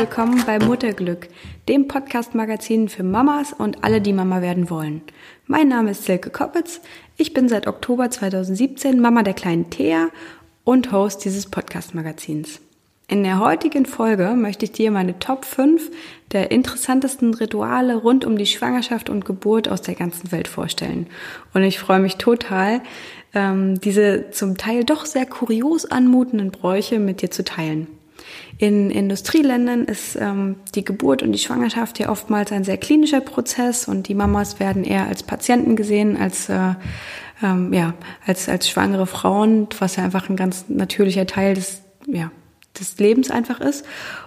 willkommen bei Mutterglück, dem Podcast-Magazin für Mamas und alle, die Mama werden wollen. Mein Name ist Silke Koppitz. Ich bin seit Oktober 2017 Mama der kleinen Thea und Host dieses Podcast-Magazins. In der heutigen Folge möchte ich dir meine Top 5 der interessantesten Rituale rund um die Schwangerschaft und Geburt aus der ganzen Welt vorstellen. Und ich freue mich total, ähm, diese zum Teil doch sehr kurios anmutenden Bräuche mit dir zu teilen. In Industrieländern ist ähm, die Geburt und die Schwangerschaft ja oftmals ein sehr klinischer Prozess und die Mamas werden eher als Patienten gesehen, als äh, ähm, ja als als schwangere Frauen, was ja einfach ein ganz natürlicher Teil des ja des Lebens einfach ist.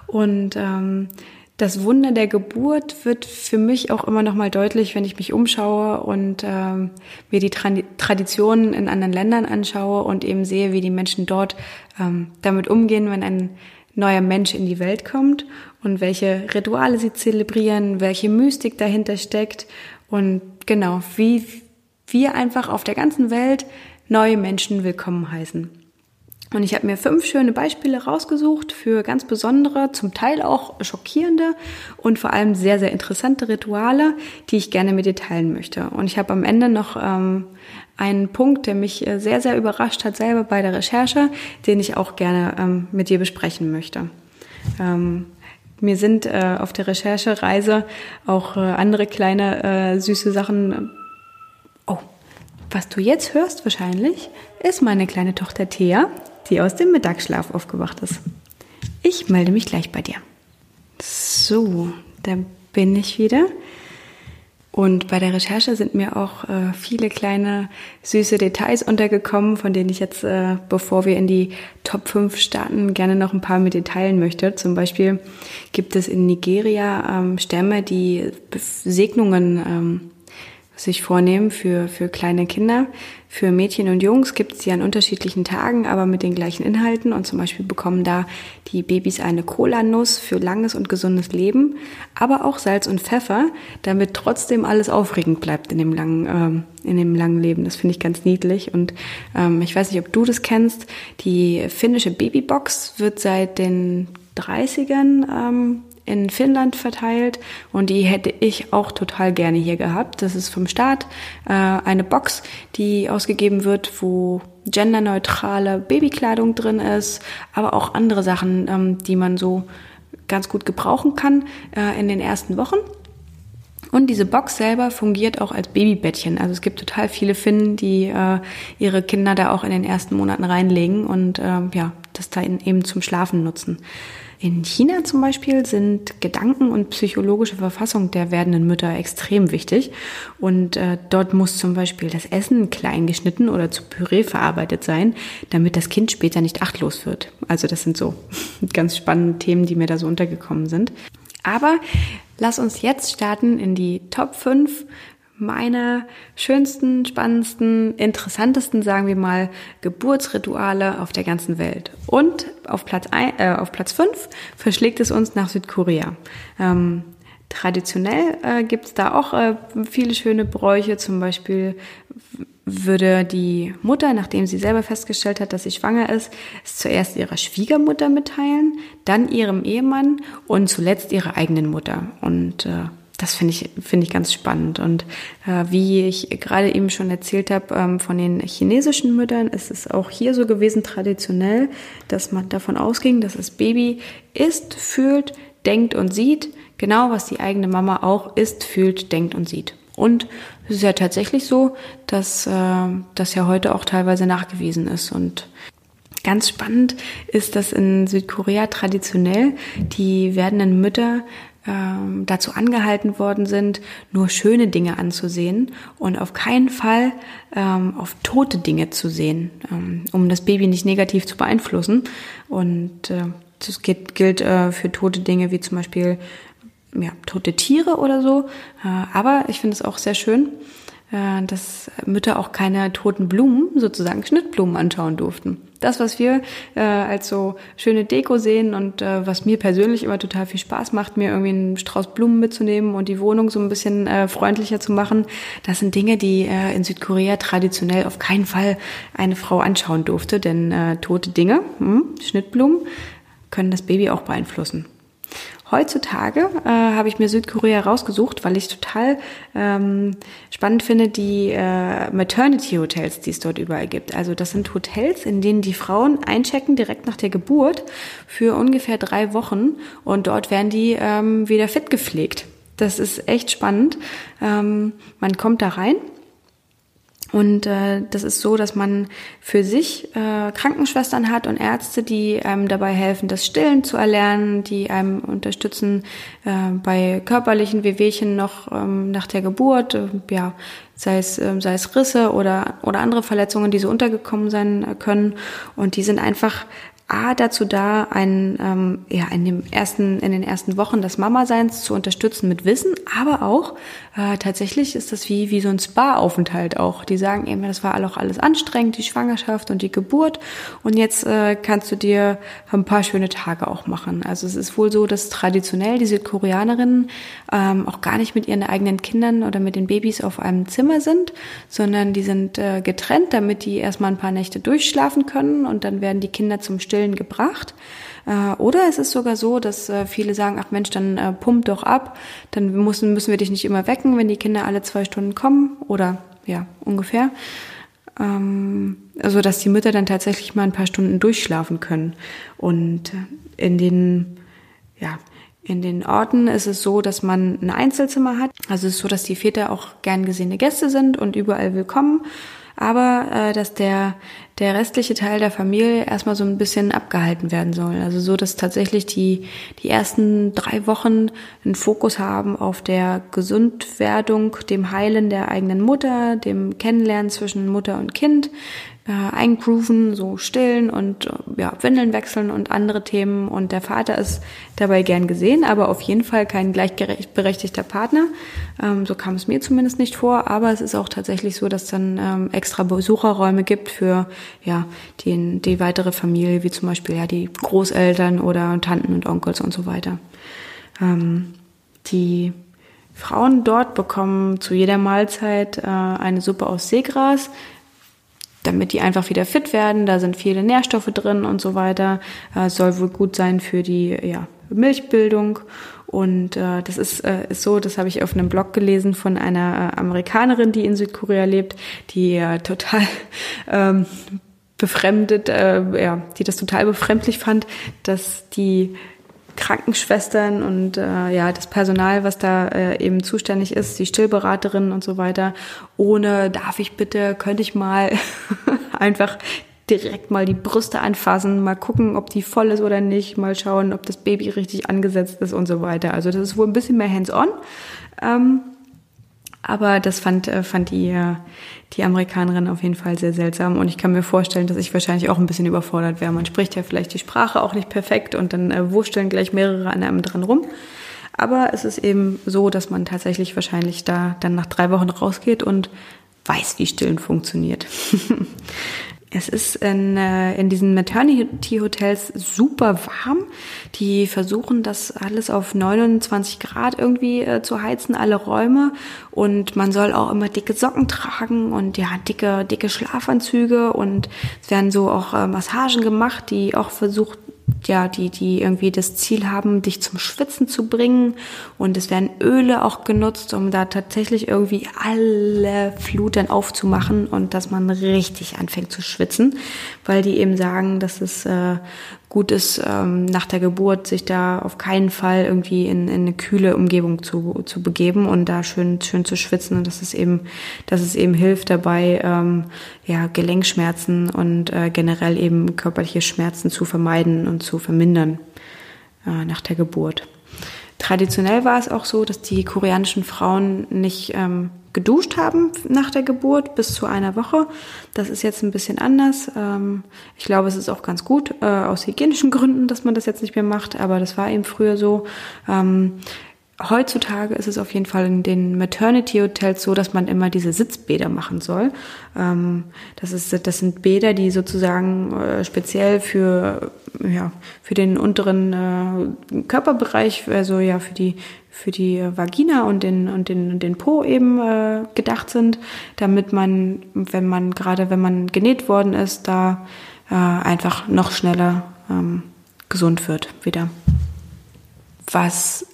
Und ähm, das Wunder der Geburt wird für mich auch immer noch mal deutlich, wenn ich mich umschaue und ähm, mir die Tra Traditionen in anderen Ländern anschaue und eben sehe, wie die Menschen dort ähm, damit umgehen, wenn ein neuer Mensch in die Welt kommt und welche Rituale sie zelebrieren, welche Mystik dahinter steckt und genau, wie wir einfach auf der ganzen Welt neue Menschen willkommen heißen. Und ich habe mir fünf schöne Beispiele rausgesucht für ganz besondere, zum Teil auch schockierende und vor allem sehr, sehr interessante Rituale, die ich gerne mit dir teilen möchte. Und ich habe am Ende noch ähm, einen Punkt, der mich äh, sehr, sehr überrascht hat selber bei der Recherche, den ich auch gerne ähm, mit dir besprechen möchte. Ähm, mir sind äh, auf der Recherchereise auch äh, andere kleine äh, süße Sachen. Oh, was du jetzt hörst wahrscheinlich, ist meine kleine Tochter Thea die aus dem Mittagsschlaf aufgewacht ist. Ich melde mich gleich bei dir. So, da bin ich wieder. Und bei der Recherche sind mir auch äh, viele kleine süße Details untergekommen, von denen ich jetzt, äh, bevor wir in die Top 5 starten, gerne noch ein paar mit dir teilen möchte. Zum Beispiel gibt es in Nigeria ähm, Stämme, die Segnungen ähm, sich vornehmen für, für kleine Kinder. Für Mädchen und Jungs gibt es die an unterschiedlichen Tagen, aber mit den gleichen Inhalten. Und zum Beispiel bekommen da die Babys eine Cola-Nuss für langes und gesundes Leben, aber auch Salz und Pfeffer, damit trotzdem alles aufregend bleibt in dem langen, ähm, in dem langen Leben. Das finde ich ganz niedlich. Und ähm, ich weiß nicht, ob du das kennst. Die finnische Babybox wird seit den 30ern ähm, in Finnland verteilt und die hätte ich auch total gerne hier gehabt. Das ist vom Staat äh, eine Box, die ausgegeben wird, wo genderneutrale Babykleidung drin ist, aber auch andere Sachen, ähm, die man so ganz gut gebrauchen kann äh, in den ersten Wochen. Und diese Box selber fungiert auch als Babybettchen. Also es gibt total viele Finnen, die äh, ihre Kinder da auch in den ersten Monaten reinlegen und äh, ja, das da eben zum Schlafen nutzen. In China zum Beispiel sind Gedanken und psychologische Verfassung der werdenden Mütter extrem wichtig. Und äh, dort muss zum Beispiel das Essen klein geschnitten oder zu Püree verarbeitet sein, damit das Kind später nicht achtlos wird. Also das sind so ganz spannende Themen, die mir da so untergekommen sind. Aber lass uns jetzt starten in die Top 5 meine schönsten, spannendsten, interessantesten, sagen wir mal, Geburtsrituale auf der ganzen Welt. Und auf Platz, ein, äh, auf Platz 5 verschlägt es uns nach Südkorea. Ähm, traditionell äh, gibt es da auch äh, viele schöne Bräuche. Zum Beispiel würde die Mutter, nachdem sie selber festgestellt hat, dass sie schwanger ist, es zuerst ihrer Schwiegermutter mitteilen, dann ihrem Ehemann und zuletzt ihrer eigenen Mutter. Und äh, das finde ich, finde ich ganz spannend. Und äh, wie ich gerade eben schon erzählt habe, ähm, von den chinesischen Müttern ist es auch hier so gewesen, traditionell, dass man davon ausging, dass das Baby isst, fühlt, denkt und sieht, genau was die eigene Mama auch isst, fühlt, denkt und sieht. Und es ist ja tatsächlich so, dass äh, das ja heute auch teilweise nachgewiesen ist. Und Ganz spannend ist, dass in Südkorea traditionell die werdenden Mütter ähm, dazu angehalten worden sind, nur schöne Dinge anzusehen und auf keinen Fall ähm, auf tote Dinge zu sehen, ähm, um das Baby nicht negativ zu beeinflussen. Und äh, das geht, gilt äh, für tote Dinge wie zum Beispiel ja, tote Tiere oder so. Äh, aber ich finde es auch sehr schön, dass Mütter auch keine toten Blumen, sozusagen Schnittblumen anschauen durften. Das, was wir äh, als so schöne Deko sehen und äh, was mir persönlich immer total viel Spaß macht, mir irgendwie einen Strauß Blumen mitzunehmen und die Wohnung so ein bisschen äh, freundlicher zu machen, das sind Dinge, die äh, in Südkorea traditionell auf keinen Fall eine Frau anschauen durfte, denn äh, tote Dinge, hm, Schnittblumen, können das Baby auch beeinflussen. Heutzutage äh, habe ich mir Südkorea rausgesucht, weil ich total ähm, spannend finde, die äh, Maternity Hotels, die es dort überall gibt. Also das sind Hotels, in denen die Frauen einchecken direkt nach der Geburt für ungefähr drei Wochen und dort werden die ähm, wieder fit gepflegt. Das ist echt spannend. Ähm, man kommt da rein und äh, das ist so, dass man für sich äh, Krankenschwestern hat und Ärzte, die einem dabei helfen, das Stillen zu erlernen, die einem unterstützen äh, bei körperlichen Wehwehchen noch ähm, nach der Geburt, äh, ja, sei es, äh, sei es Risse oder, oder andere Verletzungen, die so untergekommen sein können. Und die sind einfach A, dazu da, einen, ähm, ja, in, dem ersten, in den ersten Wochen des Mama-Seins zu unterstützen mit Wissen, aber auch äh, tatsächlich ist das wie, wie so ein Spa-Aufenthalt auch. Die sagen eben, das war auch alles anstrengend, die Schwangerschaft und die Geburt und jetzt äh, kannst du dir ein paar schöne Tage auch machen. Also es ist wohl so, dass traditionell die Südkoreanerinnen ähm, auch gar nicht mit ihren eigenen Kindern oder mit den Babys auf einem Zimmer sind, sondern die sind äh, getrennt, damit die erstmal ein paar Nächte durchschlafen können und dann werden die Kinder zum Stillen Stillen gebracht. Äh, oder es ist sogar so, dass äh, viele sagen, ach Mensch, dann äh, pump doch ab, dann müssen, müssen wir dich nicht immer wecken, wenn die Kinder alle zwei Stunden kommen oder ja, ungefähr. Ähm, also, dass die Mütter dann tatsächlich mal ein paar Stunden durchschlafen können. Und in den, ja, in den Orten ist es so, dass man ein Einzelzimmer hat. Also es ist so, dass die Väter auch gern gesehene Gäste sind und überall willkommen aber äh, dass der, der restliche Teil der Familie erstmal so ein bisschen abgehalten werden soll. Also so, dass tatsächlich die, die ersten drei Wochen einen Fokus haben auf der Gesundwerdung, dem Heilen der eigenen Mutter, dem Kennenlernen zwischen Mutter und Kind, äh, eingrooven, so stillen und äh, ja, Windeln wechseln und andere Themen. Und der Vater ist dabei gern gesehen, aber auf jeden Fall kein gleichberechtigter Partner. Ähm, so kam es mir zumindest nicht vor. Aber es ist auch tatsächlich so, dass dann ähm, extra Besucherräume gibt für ja die, die weitere Familie, wie zum Beispiel ja die Großeltern oder Tanten und Onkels und so weiter. Ähm, die Frauen dort bekommen zu jeder Mahlzeit äh, eine Suppe aus Seegras, damit die einfach wieder fit werden. Da sind viele Nährstoffe drin und so weiter. Äh, soll wohl gut sein für die ja, Milchbildung. Und äh, das ist, äh, ist so, das habe ich auf einem Blog gelesen von einer äh, Amerikanerin, die in Südkorea lebt, die äh, total ähm, befremdet, äh, ja, die das total befremdlich fand, dass die Krankenschwestern und äh, ja das Personal, was da äh, eben zuständig ist, die Stillberaterinnen und so weiter, ohne darf ich bitte, könnte ich mal einfach direkt mal die Brüste anfassen, mal gucken, ob die voll ist oder nicht, mal schauen, ob das Baby richtig angesetzt ist und so weiter. Also das ist wohl ein bisschen mehr hands-on. Ähm, aber das fand, äh, fand die, äh, die Amerikanerin auf jeden Fall sehr seltsam. Und ich kann mir vorstellen, dass ich wahrscheinlich auch ein bisschen überfordert wäre. Man spricht ja vielleicht die Sprache auch nicht perfekt und dann äh, wursteln gleich mehrere an einem dran rum. Aber es ist eben so, dass man tatsächlich wahrscheinlich da dann nach drei Wochen rausgeht und weiß, wie Stillen funktioniert. Es ist in, äh, in diesen Maternity-Hotels super warm. Die versuchen das alles auf 29 Grad irgendwie äh, zu heizen, alle Räume. Und man soll auch immer dicke Socken tragen und ja, dicke, dicke Schlafanzüge. Und es werden so auch äh, Massagen gemacht, die auch versucht, ja, die, die irgendwie das Ziel haben, dich zum Schwitzen zu bringen. Und es werden Öle auch genutzt, um da tatsächlich irgendwie alle Fluten aufzumachen und dass man richtig anfängt zu schwitzen, weil die eben sagen, dass es äh, gut ist, ähm, nach der Geburt sich da auf keinen Fall irgendwie in, in eine kühle Umgebung zu, zu begeben und da schön, schön zu schwitzen und dass es eben, dass es eben hilft dabei, ähm, ja, Gelenkschmerzen und äh, generell eben körperliche Schmerzen zu vermeiden und zu vermindern äh, nach der Geburt. Traditionell war es auch so, dass die koreanischen Frauen nicht ähm, geduscht haben nach der Geburt bis zu einer Woche. Das ist jetzt ein bisschen anders. Ähm, ich glaube, es ist auch ganz gut äh, aus hygienischen Gründen, dass man das jetzt nicht mehr macht, aber das war eben früher so. Ähm, heutzutage ist es auf jeden Fall in den Maternity Hotels so, dass man immer diese Sitzbäder machen soll. Ähm, das ist, das sind Bäder, die sozusagen äh, speziell für, ja, für den unteren äh, Körperbereich, also ja, für die, für die Vagina und den, und den, den Po eben äh, gedacht sind, damit man, wenn man, gerade wenn man genäht worden ist, da äh, einfach noch schneller ähm, gesund wird wieder. was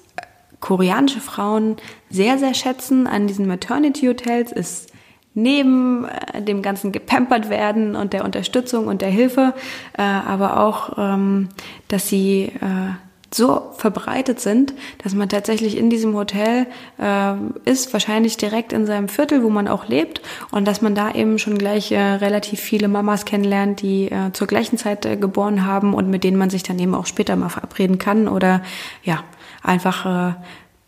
koreanische Frauen sehr, sehr schätzen an diesen Maternity Hotels, ist neben äh, dem ganzen gepampert werden und der Unterstützung und der Hilfe, äh, aber auch, ähm, dass sie äh, so verbreitet sind, dass man tatsächlich in diesem Hotel äh, ist, wahrscheinlich direkt in seinem Viertel, wo man auch lebt, und dass man da eben schon gleich äh, relativ viele Mamas kennenlernt, die äh, zur gleichen Zeit äh, geboren haben und mit denen man sich dann eben auch später mal verabreden kann oder ja einfach äh,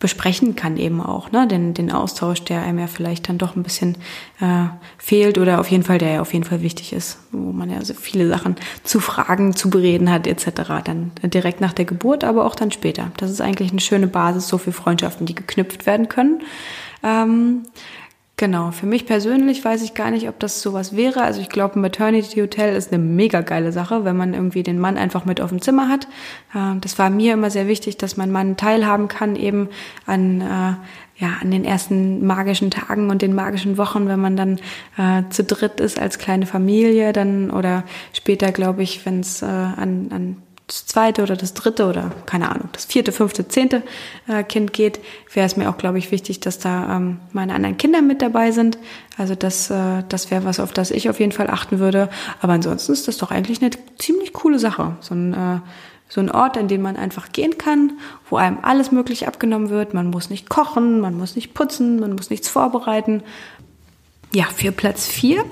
besprechen kann eben auch, ne? Den, den Austausch, der einem ja vielleicht dann doch ein bisschen äh, fehlt oder auf jeden Fall, der ja auf jeden Fall wichtig ist, wo man ja so viele Sachen zu fragen, zu bereden hat, etc. Dann direkt nach der Geburt, aber auch dann später. Das ist eigentlich eine schöne Basis, so für Freundschaften, die geknüpft werden können. Ähm, Genau, für mich persönlich weiß ich gar nicht, ob das sowas wäre. Also ich glaube, ein Maternity Hotel ist eine mega geile Sache, wenn man irgendwie den Mann einfach mit auf dem Zimmer hat. Ähm, das war mir immer sehr wichtig, dass mein Mann teilhaben kann eben an äh, ja, an den ersten magischen Tagen und den magischen Wochen, wenn man dann äh, zu dritt ist als kleine Familie, dann oder später, glaube ich, wenn es äh, an, an das zweite oder das dritte oder keine Ahnung, das vierte, fünfte, zehnte äh, Kind geht, wäre es mir auch, glaube ich, wichtig, dass da ähm, meine anderen Kinder mit dabei sind. Also das, äh, das wäre was, auf das ich auf jeden Fall achten würde. Aber ansonsten ist das doch eigentlich eine ziemlich coole Sache. So ein, äh, so ein Ort, an den man einfach gehen kann, wo einem alles möglich abgenommen wird. Man muss nicht kochen, man muss nicht putzen, man muss nichts vorbereiten. Ja, für Platz vier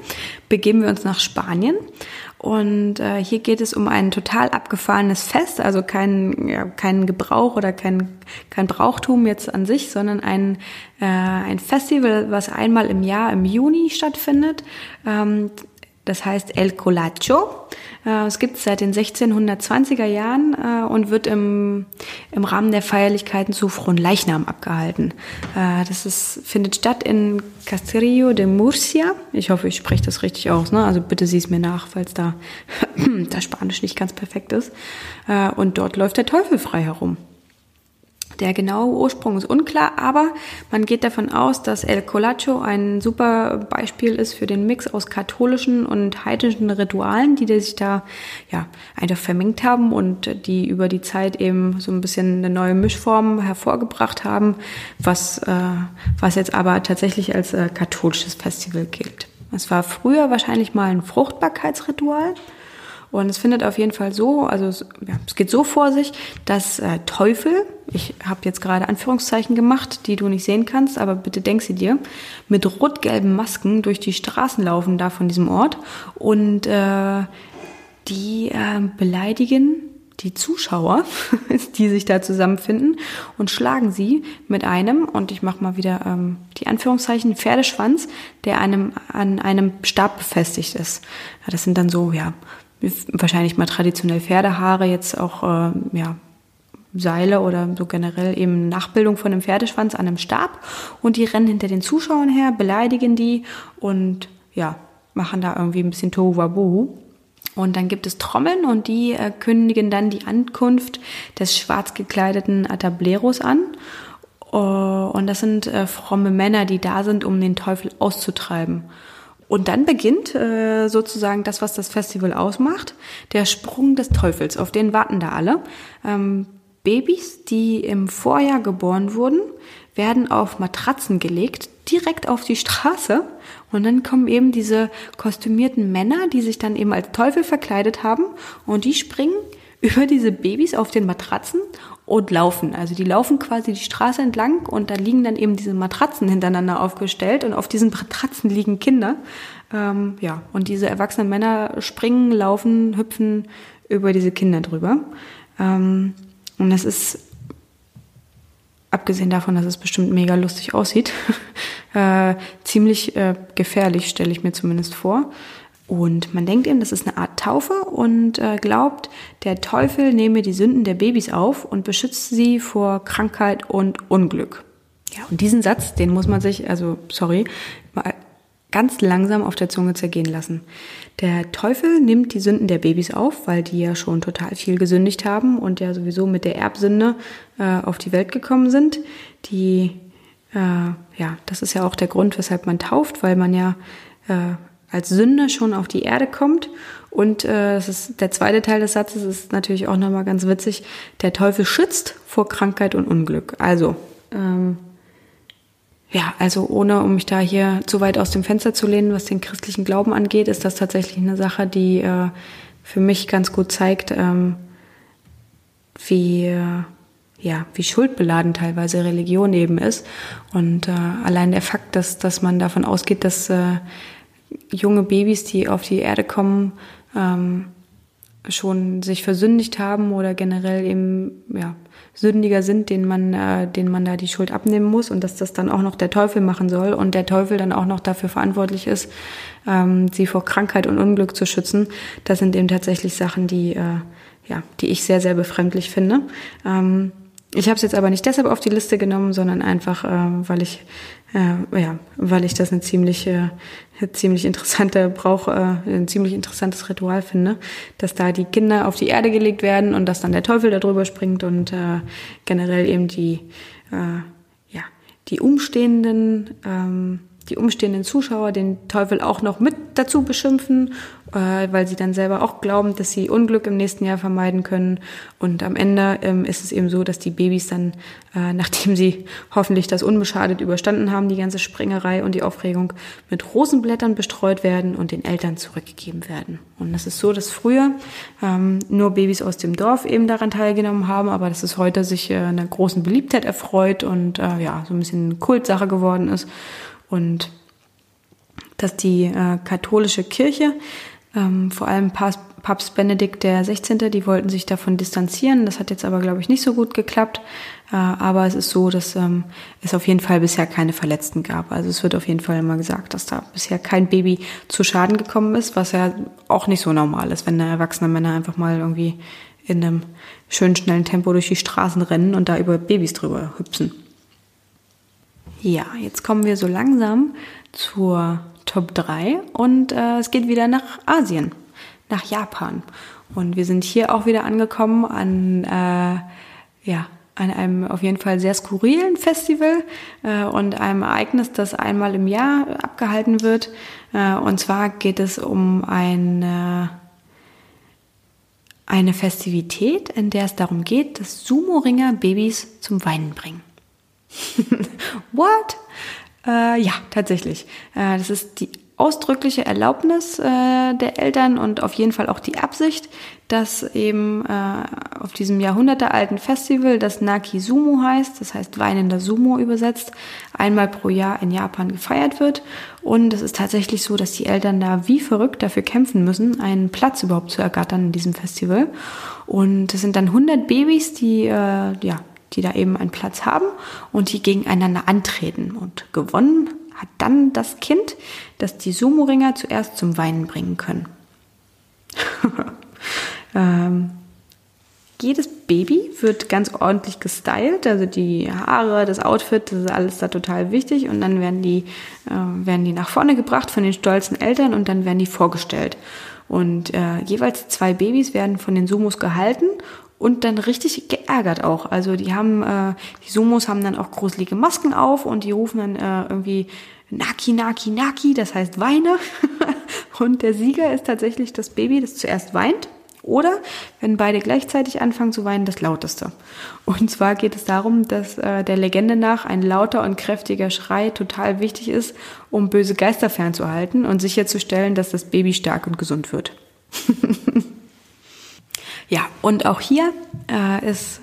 begeben wir uns nach Spanien. Und äh, hier geht es um ein total abgefahrenes Fest, also kein, ja, kein Gebrauch oder kein, kein Brauchtum jetzt an sich, sondern ein, äh, ein Festival, was einmal im Jahr im Juni stattfindet. Ähm, das heißt El Colacho. Äh, es gibt es seit den 1620er Jahren äh, und wird im, im Rahmen der Feierlichkeiten zu Fronleichnam abgehalten. Äh, das ist, findet statt in Castrillo de Murcia. Ich hoffe, ich spreche das richtig aus. Ne? Also bitte sieh es mir nach, falls da das Spanisch nicht ganz perfekt ist. Und dort läuft der Teufel frei herum. Der genaue Ursprung ist unklar, aber man geht davon aus, dass El Colacho ein super Beispiel ist für den Mix aus katholischen und heidnischen Ritualen, die sich da ja einfach vermengt haben und die über die Zeit eben so ein bisschen eine neue Mischform hervorgebracht haben, was, äh, was jetzt aber tatsächlich als äh, katholisches Festival gilt. Es war früher wahrscheinlich mal ein Fruchtbarkeitsritual. Und es findet auf jeden Fall so, also es, ja, es geht so vor sich, dass äh, Teufel, ich habe jetzt gerade Anführungszeichen gemacht, die du nicht sehen kannst, aber bitte denk sie dir, mit rot-gelben Masken durch die Straßen laufen da von diesem Ort und äh, die äh, beleidigen die Zuschauer, die sich da zusammenfinden und schlagen sie mit einem, und ich mache mal wieder ähm, die Anführungszeichen, Pferdeschwanz, der einem, an einem Stab befestigt ist. Ja, das sind dann so, ja, wahrscheinlich mal traditionell Pferdehaare, jetzt auch äh, ja, Seile oder so generell eben Nachbildung von einem Pferdeschwanz an einem Stab und die rennen hinter den Zuschauern her, beleidigen die und ja, machen da irgendwie ein bisschen Tohuwabohu. Und dann gibt es Trommeln und die äh, kündigen dann die Ankunft des schwarz gekleideten Atableros an. Uh, und das sind äh, fromme Männer, die da sind, um den Teufel auszutreiben. Und dann beginnt äh, sozusagen das, was das Festival ausmacht, der Sprung des Teufels. Auf den warten da alle. Ähm, Babys, die im Vorjahr geboren wurden, werden auf Matratzen gelegt, direkt auf die Straße. Und dann kommen eben diese kostümierten Männer, die sich dann eben als Teufel verkleidet haben. Und die springen über diese Babys auf den Matratzen und laufen. Also die laufen quasi die Straße entlang und da liegen dann eben diese Matratzen hintereinander aufgestellt und auf diesen Matratzen liegen Kinder. Ähm, ja, und diese erwachsenen Männer springen, laufen, hüpfen über diese Kinder drüber. Ähm, und das ist, abgesehen davon, dass es bestimmt mega lustig aussieht, äh, ziemlich äh, gefährlich, stelle ich mir zumindest vor. Und man denkt eben, das ist eine Art Taufe und äh, glaubt, der Teufel nehme die Sünden der Babys auf und beschützt sie vor Krankheit und Unglück. Ja, und diesen Satz, den muss man sich, also sorry, mal ganz langsam auf der Zunge zergehen lassen. Der Teufel nimmt die Sünden der Babys auf, weil die ja schon total viel gesündigt haben und ja sowieso mit der Erbsünde äh, auf die Welt gekommen sind. Die, äh, ja, das ist ja auch der Grund, weshalb man tauft, weil man ja äh, als Sünde schon auf die Erde kommt. Und äh, das ist der zweite Teil des Satzes ist natürlich auch nochmal ganz witzig. Der Teufel schützt vor Krankheit und Unglück. Also, ähm, ja, also ohne, um mich da hier zu weit aus dem Fenster zu lehnen, was den christlichen Glauben angeht, ist das tatsächlich eine Sache, die äh, für mich ganz gut zeigt, ähm, wie, äh, ja, wie schuldbeladen teilweise Religion eben ist. Und äh, allein der Fakt, dass, dass man davon ausgeht, dass äh, junge Babys, die auf die Erde kommen, ähm, schon sich versündigt haben oder generell eben ja, sündiger sind, denen man, äh, denen man da die Schuld abnehmen muss und dass das dann auch noch der Teufel machen soll und der Teufel dann auch noch dafür verantwortlich ist, ähm, sie vor Krankheit und Unglück zu schützen. Das sind eben tatsächlich Sachen, die, äh, ja, die ich sehr, sehr befremdlich finde. Ähm, ich habe es jetzt aber nicht deshalb auf die Liste genommen, sondern einfach, äh, weil ich äh, ja, weil ich das eine ziemlich, äh, ziemlich interessante Brauch, äh, ein ziemlich interessantes Ritual finde, dass da die Kinder auf die Erde gelegt werden und dass dann der Teufel darüber springt und äh, generell eben die, äh, ja, die umstehenden ähm, die umstehenden Zuschauer den Teufel auch noch mit dazu beschimpfen, äh, weil sie dann selber auch glauben, dass sie Unglück im nächsten Jahr vermeiden können. Und am Ende ähm, ist es eben so, dass die Babys dann, äh, nachdem sie hoffentlich das unbeschadet überstanden haben, die ganze Springerei und die Aufregung, mit Rosenblättern bestreut werden und den Eltern zurückgegeben werden. Und das ist so, dass früher ähm, nur Babys aus dem Dorf eben daran teilgenommen haben, aber dass es heute sich äh, einer großen Beliebtheit erfreut und äh, ja, so ein bisschen Kultsache geworden ist und dass die äh, katholische Kirche, ähm, vor allem Papst, Benedikt 16., die wollten sich davon distanzieren. Das hat jetzt aber, glaube ich, nicht so gut geklappt. Äh, aber es ist so, dass ähm, es auf jeden Fall bisher keine Verletzten gab. Also es wird auf jeden Fall immer gesagt, dass da bisher kein Baby zu Schaden gekommen ist, was ja auch nicht so normal ist, wenn da erwachsene Männer einfach mal irgendwie in einem schönen, schnellen Tempo durch die Straßen rennen und da über Babys drüber hüpfen. Ja, jetzt kommen wir so langsam zur Top 3 und äh, es geht wieder nach Asien, nach Japan. Und wir sind hier auch wieder angekommen an, äh, ja, an einem auf jeden Fall sehr skurrilen Festival äh, und einem Ereignis, das einmal im Jahr abgehalten wird. Äh, und zwar geht es um eine, eine Festivität, in der es darum geht, dass Sumo-Ringer Babys zum Weinen bringen. What? Äh, ja, tatsächlich. Äh, das ist die ausdrückliche Erlaubnis äh, der Eltern und auf jeden Fall auch die Absicht, dass eben äh, auf diesem jahrhundertealten Festival, das Naki Sumo heißt, das heißt weinender Sumo übersetzt, einmal pro Jahr in Japan gefeiert wird. Und es ist tatsächlich so, dass die Eltern da wie verrückt dafür kämpfen müssen, einen Platz überhaupt zu ergattern in diesem Festival. Und es sind dann 100 Babys, die äh, ja die da eben einen Platz haben und die gegeneinander antreten. Und gewonnen hat dann das Kind, das die Sumo-Ringer zuerst zum Weinen bringen können. ähm, jedes Baby wird ganz ordentlich gestylt, also die Haare, das Outfit, das ist alles da total wichtig und dann werden die, äh, werden die nach vorne gebracht von den stolzen Eltern und dann werden die vorgestellt. Und äh, jeweils zwei Babys werden von den Sumos gehalten und dann richtig geärgert auch. Also die haben, äh, die Sumos haben dann auch gruselige Masken auf und die rufen dann äh, irgendwie Naki, Naki, Naki, das heißt Weine. und der Sieger ist tatsächlich das Baby, das zuerst weint. Oder, wenn beide gleichzeitig anfangen zu weinen, das lauteste. Und zwar geht es darum, dass äh, der Legende nach ein lauter und kräftiger Schrei total wichtig ist, um böse Geister fernzuhalten und sicherzustellen, dass das Baby stark und gesund wird. Ja, und auch hier äh, ist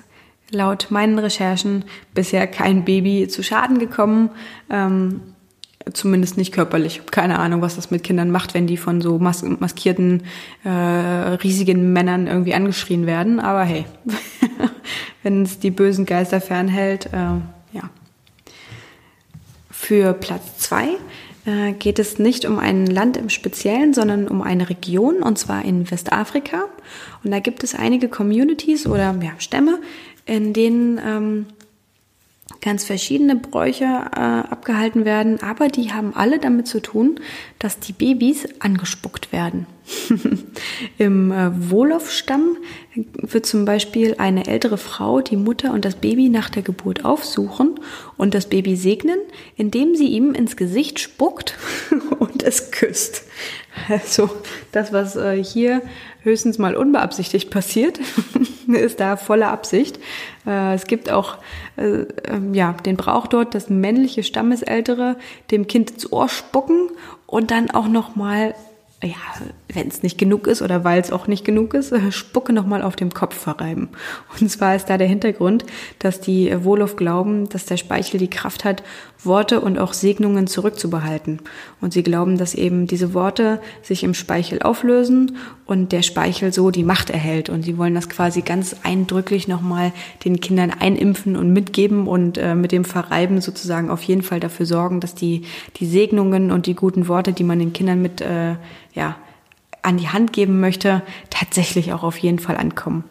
laut meinen Recherchen bisher kein Baby zu Schaden gekommen. Ähm, zumindest nicht körperlich. Keine Ahnung, was das mit Kindern macht, wenn die von so mas maskierten, äh, riesigen Männern irgendwie angeschrien werden. Aber hey, wenn es die bösen Geister fernhält, äh, ja. Für Platz zwei äh, geht es nicht um ein Land im Speziellen, sondern um eine Region, und zwar in Westafrika. Und da gibt es einige Communities oder ja, Stämme, in denen ähm, ganz verschiedene Bräuche äh, abgehalten werden, aber die haben alle damit zu tun, dass die Babys angespuckt werden. Im äh, Wolof-Stamm wird zum Beispiel eine ältere Frau die Mutter und das Baby nach der Geburt aufsuchen und das Baby segnen, indem sie ihm ins Gesicht spuckt und es küsst. Also das, was äh, hier höchstens mal unbeabsichtigt passiert, ist da voller Absicht. Äh, es gibt auch äh, ähm, ja, den Brauch dort, dass männliche Stammesältere dem Kind ins Ohr spucken und dann auch noch mal ja, wenn es nicht genug ist oder weil es auch nicht genug ist, äh, Spucke nochmal auf dem Kopf verreiben. Und zwar ist da der Hintergrund, dass die Wolof glauben, dass der Speichel die Kraft hat, Worte und auch Segnungen zurückzubehalten. Und sie glauben, dass eben diese Worte sich im Speichel auflösen und der Speichel so die Macht erhält. Und sie wollen das quasi ganz eindrücklich nochmal den Kindern einimpfen und mitgeben und äh, mit dem Verreiben sozusagen auf jeden Fall dafür sorgen, dass die, die Segnungen und die guten Worte, die man den Kindern mit, äh, ja, an die Hand geben möchte, tatsächlich auch auf jeden Fall ankommen.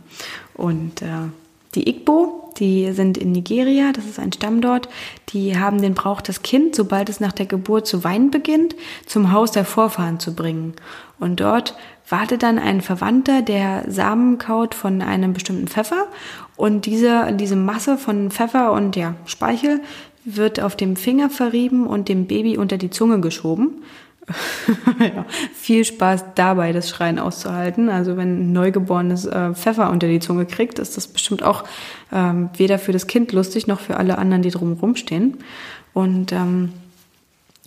Und äh, die Igbo, die sind in Nigeria, das ist ein Stamm dort, die haben den Brauch, das Kind, sobald es nach der Geburt zu weinen beginnt, zum Haus der Vorfahren zu bringen. Und dort wartet dann ein Verwandter, der Samen kaut von einem bestimmten Pfeffer und diese, diese Masse von Pfeffer und ja, Speichel wird auf dem Finger verrieben und dem Baby unter die Zunge geschoben. ja, viel Spaß dabei, das Schreien auszuhalten. Also wenn ein Neugeborenes äh, Pfeffer unter die Zunge kriegt, ist das bestimmt auch ähm, weder für das Kind lustig noch für alle anderen, die drumherum stehen. Und ähm,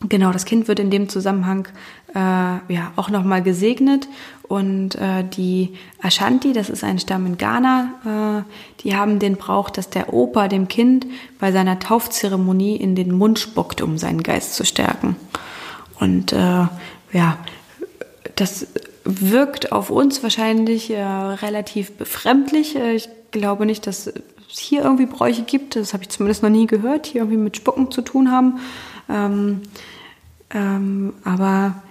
genau, das Kind wird in dem Zusammenhang äh, ja auch nochmal gesegnet. Und äh, die Ashanti, das ist ein Stamm in Ghana, äh, die haben den Brauch, dass der Opa dem Kind bei seiner Taufzeremonie in den Mund spuckt, um seinen Geist zu stärken. Und äh, ja, das wirkt auf uns wahrscheinlich äh, relativ befremdlich. Äh, ich glaube nicht, dass es hier irgendwie Bräuche gibt. Das habe ich zumindest noch nie gehört, die irgendwie mit Spucken zu tun haben. Ähm, ähm, aber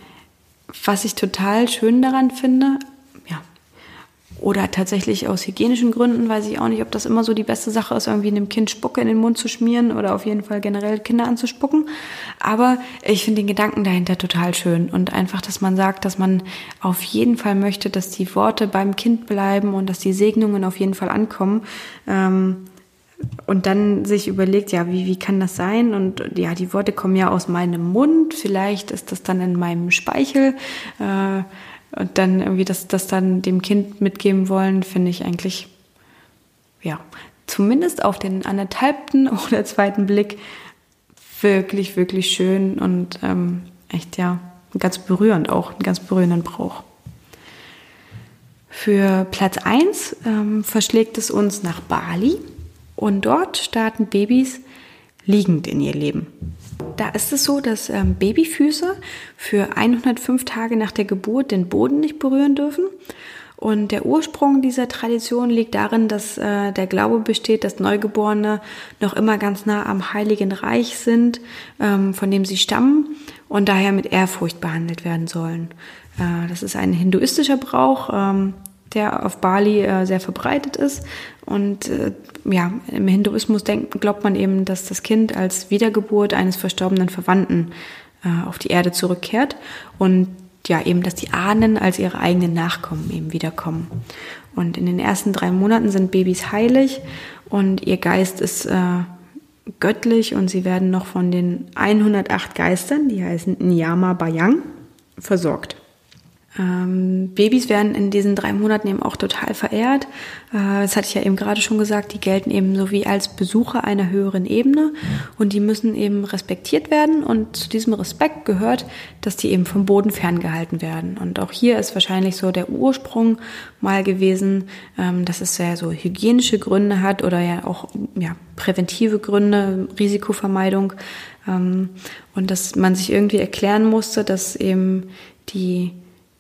was ich total schön daran finde, oder tatsächlich aus hygienischen Gründen weiß ich auch nicht, ob das immer so die beste Sache ist, irgendwie einem Kind Spucke in den Mund zu schmieren oder auf jeden Fall generell Kinder anzuspucken. Aber ich finde den Gedanken dahinter total schön und einfach, dass man sagt, dass man auf jeden Fall möchte, dass die Worte beim Kind bleiben und dass die Segnungen auf jeden Fall ankommen. Ähm, und dann sich überlegt, ja, wie, wie kann das sein? Und ja, die Worte kommen ja aus meinem Mund, vielleicht ist das dann in meinem Speichel. Äh, und dann irgendwie das, das dann dem Kind mitgeben wollen, finde ich eigentlich, ja, zumindest auf den anderthalbten oder zweiten Blick wirklich, wirklich schön und ähm, echt, ja, ganz berührend auch, einen ganz berührenden Brauch. Für Platz 1 ähm, verschlägt es uns nach Bali und dort starten Babys liegend in ihr Leben. Da ist es so, dass ähm, Babyfüße für 105 Tage nach der Geburt den Boden nicht berühren dürfen. Und der Ursprung dieser Tradition liegt darin, dass äh, der Glaube besteht, dass Neugeborene noch immer ganz nah am Heiligen Reich sind, ähm, von dem sie stammen und daher mit Ehrfurcht behandelt werden sollen. Äh, das ist ein hinduistischer Brauch, ähm, der auf Bali äh, sehr verbreitet ist. Und äh, ja, im Hinduismus denkt, glaubt man eben, dass das Kind als Wiedergeburt eines verstorbenen Verwandten äh, auf die Erde zurückkehrt und ja, eben, dass die Ahnen als ihre eigenen Nachkommen eben wiederkommen. Und in den ersten drei Monaten sind Babys heilig und ihr Geist ist äh, göttlich und sie werden noch von den 108 Geistern, die heißen Nyama Bayang, versorgt. Ähm, Babys werden in diesen drei Monaten eben auch total verehrt. Äh, das hatte ich ja eben gerade schon gesagt, die gelten eben so wie als Besucher einer höheren Ebene und die müssen eben respektiert werden und zu diesem Respekt gehört, dass die eben vom Boden ferngehalten werden. Und auch hier ist wahrscheinlich so der Ursprung mal gewesen, ähm, dass es ja so hygienische Gründe hat oder ja auch ja, präventive Gründe, Risikovermeidung ähm, und dass man sich irgendwie erklären musste, dass eben die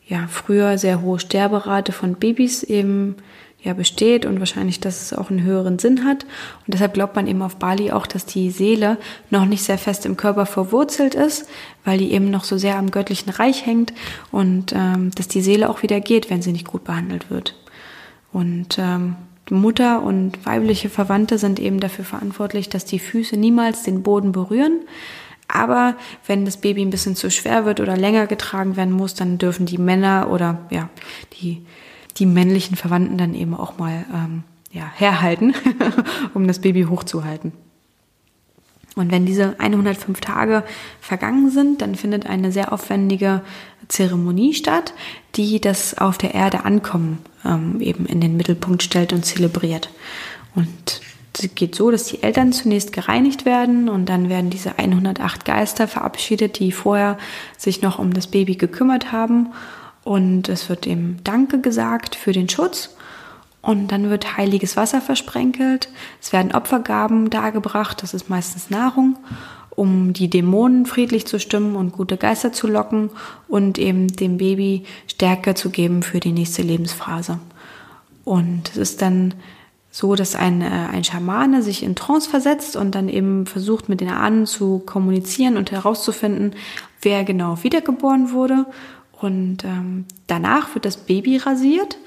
ja, früher sehr hohe Sterberate von Babys eben ja, besteht und wahrscheinlich, dass es auch einen höheren Sinn hat. Und deshalb glaubt man eben auf Bali auch, dass die Seele noch nicht sehr fest im Körper verwurzelt ist, weil die eben noch so sehr am göttlichen Reich hängt und ähm, dass die Seele auch wieder geht, wenn sie nicht gut behandelt wird. Und ähm, Mutter und weibliche Verwandte sind eben dafür verantwortlich, dass die Füße niemals den Boden berühren. Aber wenn das Baby ein bisschen zu schwer wird oder länger getragen werden muss, dann dürfen die Männer oder ja die die männlichen Verwandten dann eben auch mal ähm, ja, herhalten, um das Baby hochzuhalten. Und wenn diese 105 Tage vergangen sind, dann findet eine sehr aufwendige Zeremonie statt, die das auf der Erde ankommen ähm, eben in den Mittelpunkt stellt und zelebriert. Und es geht so, dass die Eltern zunächst gereinigt werden und dann werden diese 108 Geister verabschiedet, die vorher sich noch um das Baby gekümmert haben. Und es wird eben Danke gesagt für den Schutz und dann wird heiliges Wasser versprenkelt. Es werden Opfergaben dargebracht, das ist meistens Nahrung, um die Dämonen friedlich zu stimmen und gute Geister zu locken und eben dem Baby Stärke zu geben für die nächste Lebensphase. Und es ist dann so, dass ein, äh, ein Schamane sich in Trance versetzt und dann eben versucht, mit den Ahnen zu kommunizieren und herauszufinden, wer genau wiedergeboren wurde. Und ähm, danach wird das Baby rasiert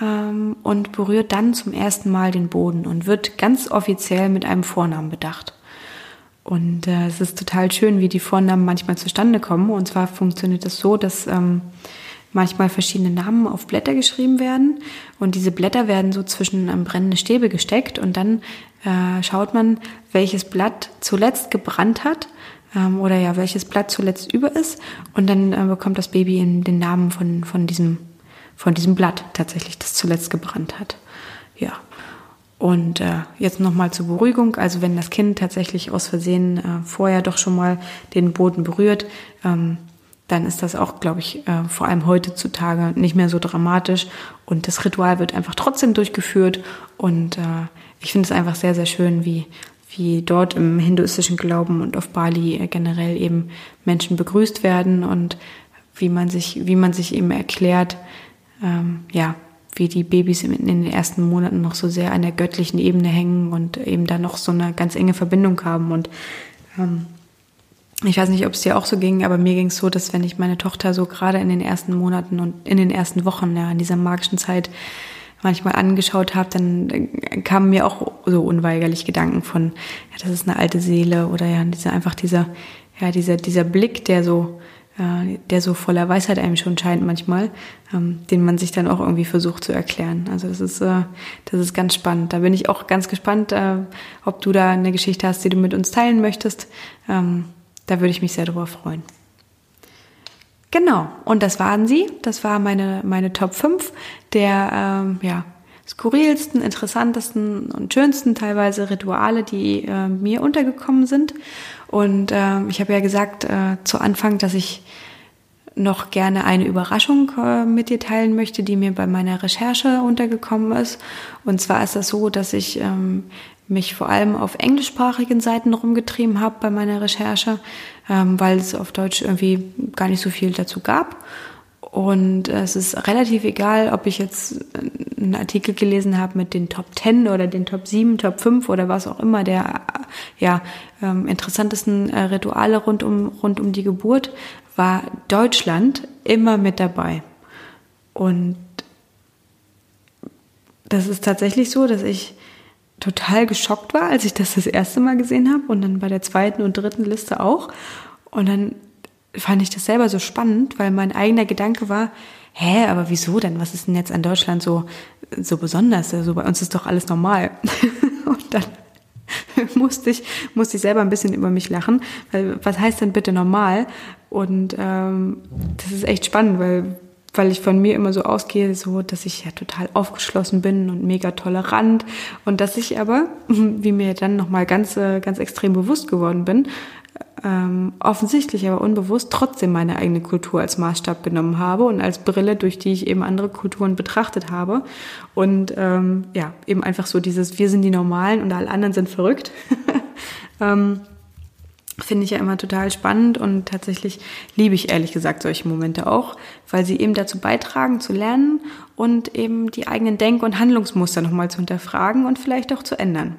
ähm, und berührt dann zum ersten Mal den Boden und wird ganz offiziell mit einem Vornamen bedacht. Und äh, es ist total schön, wie die Vornamen manchmal zustande kommen. Und zwar funktioniert das so, dass ähm, manchmal verschiedene Namen auf Blätter geschrieben werden. Und diese Blätter werden so zwischen ähm, brennende Stäbe gesteckt. Und dann äh, schaut man, welches Blatt zuletzt gebrannt hat ähm, oder ja, welches Blatt zuletzt über ist. Und dann äh, bekommt das Baby in den Namen von, von diesem von diesem Blatt tatsächlich, das zuletzt gebrannt hat. Ja. Und äh, jetzt nochmal zur Beruhigung. Also wenn das Kind tatsächlich aus Versehen äh, vorher doch schon mal den Boden berührt, ähm, dann ist das auch, glaube ich, äh, vor allem heutzutage nicht mehr so dramatisch. Und das Ritual wird einfach trotzdem durchgeführt. Und äh, ich finde es einfach sehr, sehr schön, wie, wie dort im hinduistischen Glauben und auf Bali äh, generell eben Menschen begrüßt werden und wie man sich, wie man sich eben erklärt, ähm, ja, wie die Babys in den ersten Monaten noch so sehr an der göttlichen Ebene hängen und eben da noch so eine ganz enge Verbindung haben. Und ähm, ich weiß nicht, ob es dir auch so ging, aber mir ging es so, dass wenn ich meine Tochter so gerade in den ersten Monaten und in den ersten Wochen, ja, in dieser magischen Zeit manchmal angeschaut habe, dann äh, kamen mir auch so unweigerlich Gedanken von, ja, das ist eine alte Seele oder ja, dieser einfach dieser, ja, dieser, dieser Blick, der so äh, der so voller Weisheit einem schon scheint manchmal, ähm, den man sich dann auch irgendwie versucht zu erklären. Also das ist, äh, das ist ganz spannend. Da bin ich auch ganz gespannt, äh, ob du da eine Geschichte hast, die du mit uns teilen möchtest. Ähm, da würde ich mich sehr darüber freuen. Genau, und das waren sie. Das war meine, meine Top 5 der ähm, ja, skurrilsten, interessantesten und schönsten teilweise Rituale, die äh, mir untergekommen sind. Und äh, ich habe ja gesagt äh, zu Anfang, dass ich noch gerne eine Überraschung äh, mit dir teilen möchte, die mir bei meiner Recherche untergekommen ist. Und zwar ist das so, dass ich ähm, mich vor allem auf englischsprachigen Seiten rumgetrieben habe bei meiner Recherche, ähm, weil es auf Deutsch irgendwie gar nicht so viel dazu gab. Und es ist relativ egal, ob ich jetzt einen Artikel gelesen habe mit den Top 10 oder den Top 7, Top 5 oder was auch immer der ja, ähm, interessantesten äh, Rituale rund um, rund um die Geburt, war Deutschland immer mit dabei. Und das ist tatsächlich so, dass ich total geschockt war, als ich das das erste Mal gesehen habe und dann bei der zweiten und dritten Liste auch. Und dann fand ich das selber so spannend, weil mein eigener Gedanke war, hä, aber wieso denn? Was ist denn jetzt an Deutschland so, so besonders? Also bei uns ist doch alles normal. Und dann musste ich, musste ich selber ein bisschen über mich lachen, weil was heißt denn bitte normal? Und ähm, das ist echt spannend, weil weil ich von mir immer so ausgehe, so dass ich ja total aufgeschlossen bin und mega tolerant und dass ich aber, wie mir dann nochmal ganz, äh, ganz extrem bewusst geworden bin, ähm, offensichtlich, aber unbewusst trotzdem meine eigene Kultur als Maßstab genommen habe und als Brille, durch die ich eben andere Kulturen betrachtet habe. Und ähm, ja, eben einfach so dieses, wir sind die Normalen und alle anderen sind verrückt. ähm, Finde ich ja immer total spannend und tatsächlich liebe ich ehrlich gesagt solche Momente auch, weil sie eben dazu beitragen zu lernen und eben die eigenen Denk- und Handlungsmuster nochmal zu hinterfragen und vielleicht auch zu ändern.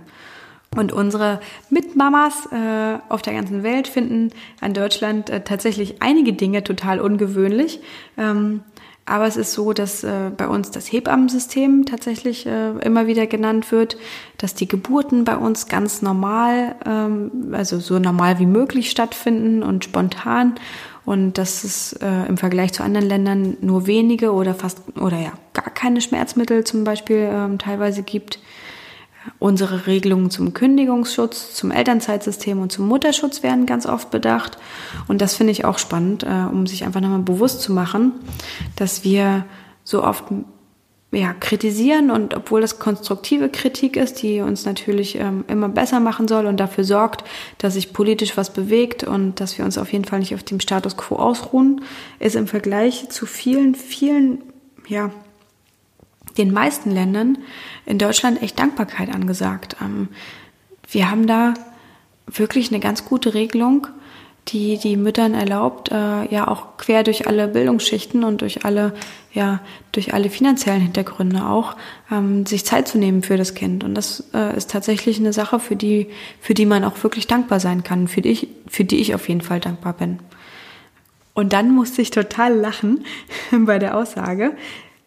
Und unsere Mitmamas äh, auf der ganzen Welt finden an Deutschland äh, tatsächlich einige Dinge total ungewöhnlich. Ähm, Aber es ist so, dass äh, bei uns das Hebammensystem tatsächlich äh, immer wieder genannt wird, dass die Geburten bei uns ganz normal, ähm, also so normal wie möglich stattfinden und spontan und dass es äh, im Vergleich zu anderen Ländern nur wenige oder fast oder ja gar keine Schmerzmittel zum Beispiel ähm, teilweise gibt. Unsere Regelungen zum Kündigungsschutz, zum Elternzeitsystem und zum Mutterschutz werden ganz oft bedacht. Und das finde ich auch spannend, äh, um sich einfach nochmal bewusst zu machen, dass wir so oft ja, kritisieren und obwohl das konstruktive Kritik ist, die uns natürlich ähm, immer besser machen soll und dafür sorgt, dass sich politisch was bewegt und dass wir uns auf jeden Fall nicht auf dem Status quo ausruhen, ist im Vergleich zu vielen, vielen, ja, den meisten Ländern in Deutschland echt Dankbarkeit angesagt. Ähm, wir haben da wirklich eine ganz gute Regelung, die die Müttern erlaubt, äh, ja auch quer durch alle Bildungsschichten und durch alle, ja, durch alle finanziellen Hintergründe auch, ähm, sich Zeit zu nehmen für das Kind. Und das äh, ist tatsächlich eine Sache, für die, für die man auch wirklich dankbar sein kann, für die ich, für die ich auf jeden Fall dankbar bin. Und dann musste ich total lachen bei der Aussage,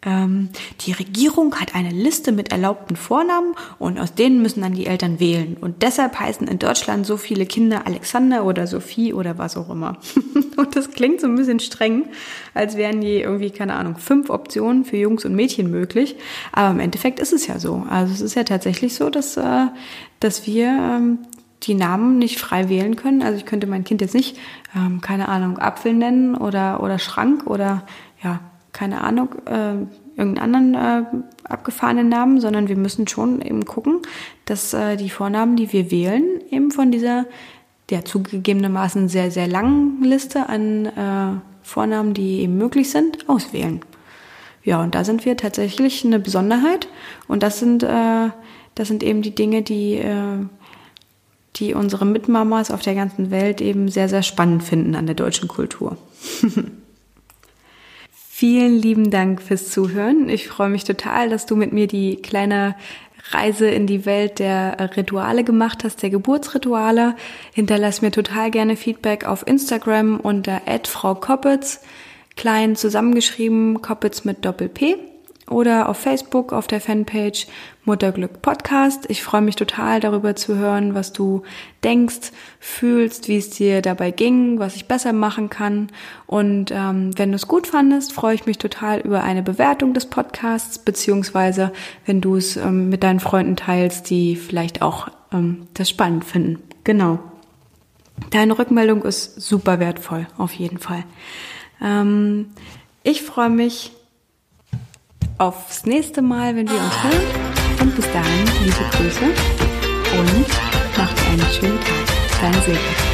die Regierung hat eine Liste mit erlaubten Vornamen und aus denen müssen dann die Eltern wählen. Und deshalb heißen in Deutschland so viele Kinder Alexander oder Sophie oder was auch immer. und das klingt so ein bisschen streng, als wären je irgendwie, keine Ahnung, fünf Optionen für Jungs und Mädchen möglich. Aber im Endeffekt ist es ja so. Also es ist ja tatsächlich so, dass, äh, dass wir ähm, die Namen nicht frei wählen können. Also ich könnte mein Kind jetzt nicht, ähm, keine Ahnung, Apfel nennen oder, oder Schrank oder ja, keine Ahnung, äh, irgendeinen anderen äh, abgefahrenen Namen, sondern wir müssen schon eben gucken, dass äh, die Vornamen, die wir wählen, eben von dieser der zugegebenermaßen sehr, sehr langen Liste an äh, Vornamen, die eben möglich sind, auswählen. Ja, und da sind wir tatsächlich eine Besonderheit. Und das sind, äh, das sind eben die Dinge, die, äh, die unsere Mitmamas auf der ganzen Welt eben sehr, sehr spannend finden an der deutschen Kultur. Vielen lieben Dank fürs Zuhören. Ich freue mich total, dass du mit mir die kleine Reise in die Welt der Rituale gemacht hast, der Geburtsrituale. Hinterlass mir total gerne Feedback auf Instagram unter Frau Koppitz, klein zusammengeschrieben, Koppitz mit Doppel-P oder auf Facebook auf der Fanpage Mutterglück Podcast. Ich freue mich total darüber zu hören, was du denkst, fühlst, wie es dir dabei ging, was ich besser machen kann. Und ähm, wenn du es gut fandest, freue ich mich total über eine Bewertung des Podcasts, beziehungsweise wenn du es ähm, mit deinen Freunden teilst, die vielleicht auch ähm, das spannend finden. Genau. Deine Rückmeldung ist super wertvoll, auf jeden Fall. Ähm, ich freue mich aufs nächste Mal, wenn wir uns hören. Und bis dahin, liebe Grüße und macht einen schönen Tag. Dein Silke.